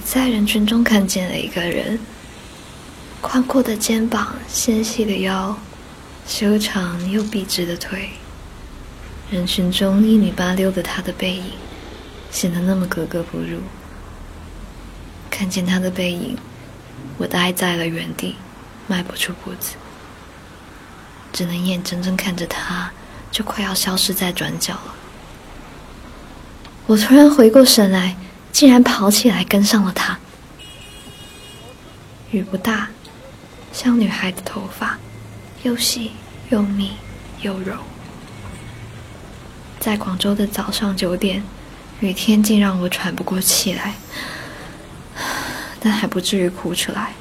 在人群中看见了一个人，宽阔的肩膀，纤细的腰，修长又笔直的腿。人群中一米八六的他的背影，显得那么格格不入。看见他的背影，我呆在了原地，迈不出步子，只能眼睁睁看着他就快要消失在转角了。我突然回过神来，竟然跑起来跟上了他。雨不大，像女孩的头发，又细又密又柔。在广州的早上九点，雨天竟让我喘不过气来。但还不至于哭出来。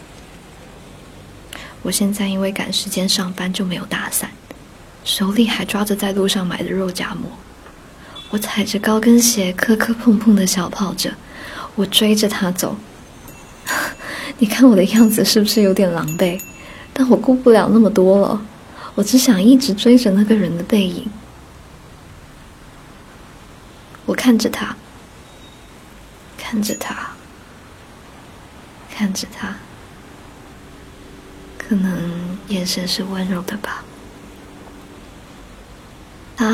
我现在因为赶时间上班就没有打伞，手里还抓着在路上买的肉夹馍。我踩着高跟鞋磕磕碰碰的小跑着，我追着他走。你看我的样子是不是有点狼狈？但我顾不了那么多了，我只想一直追着那个人的背影。我看着他，看着他。看着他，可能眼神是温柔的吧。他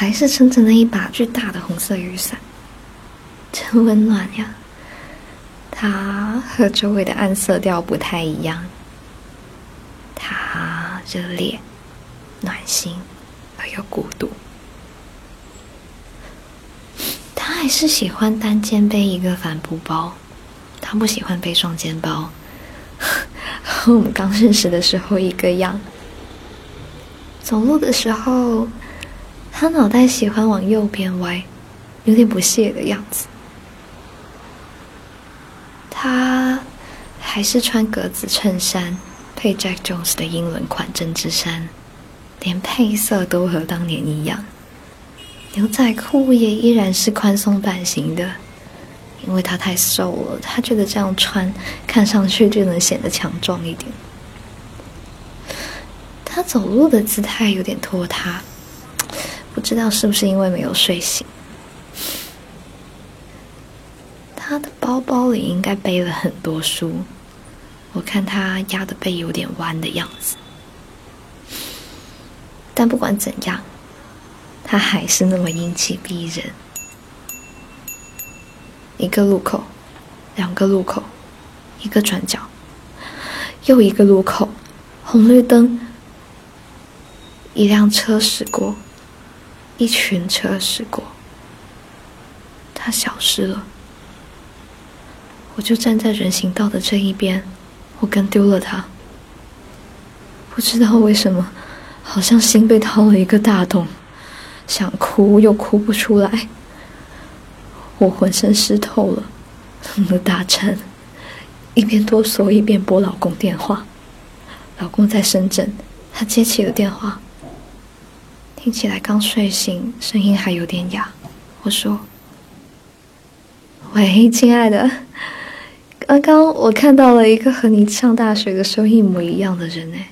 还是撑着那一把巨大的红色雨伞，真温暖呀。他和周围的暗色调不太一样，他热烈、暖心而又孤独。他还是喜欢单肩背一个帆布包。他不喜欢背双肩包，和 我们刚认识的时候一个样。走路的时候，他脑袋喜欢往右边歪，有点不屑的样子。他还是穿格子衬衫，配 Jack Jones 的英伦款针织衫，连配色都和当年一样。牛仔裤也依然是宽松版型的。因为他太瘦了，他觉得这样穿看上去就能显得强壮一点。他走路的姿态有点拖沓，不知道是不是因为没有睡醒。他的包包里应该背了很多书，我看他压的背有点弯的样子。但不管怎样，他还是那么英气逼人。一个路口，两个路口，一个转角，又一个路口，红绿灯，一辆车驶过，一群车驶过，他消失了。我就站在人行道的这一边，我跟丢了他。不知道为什么，好像心被掏了一个大洞，想哭又哭不出来。我浑身湿透了，冷得打颤，一边哆嗦一边拨老公电话。老公在深圳，他接起了电话，听起来刚睡醒，声音还有点哑。我说：“喂，亲爱的，刚刚我看到了一个和你上大学的时候一模一样的人，哎。”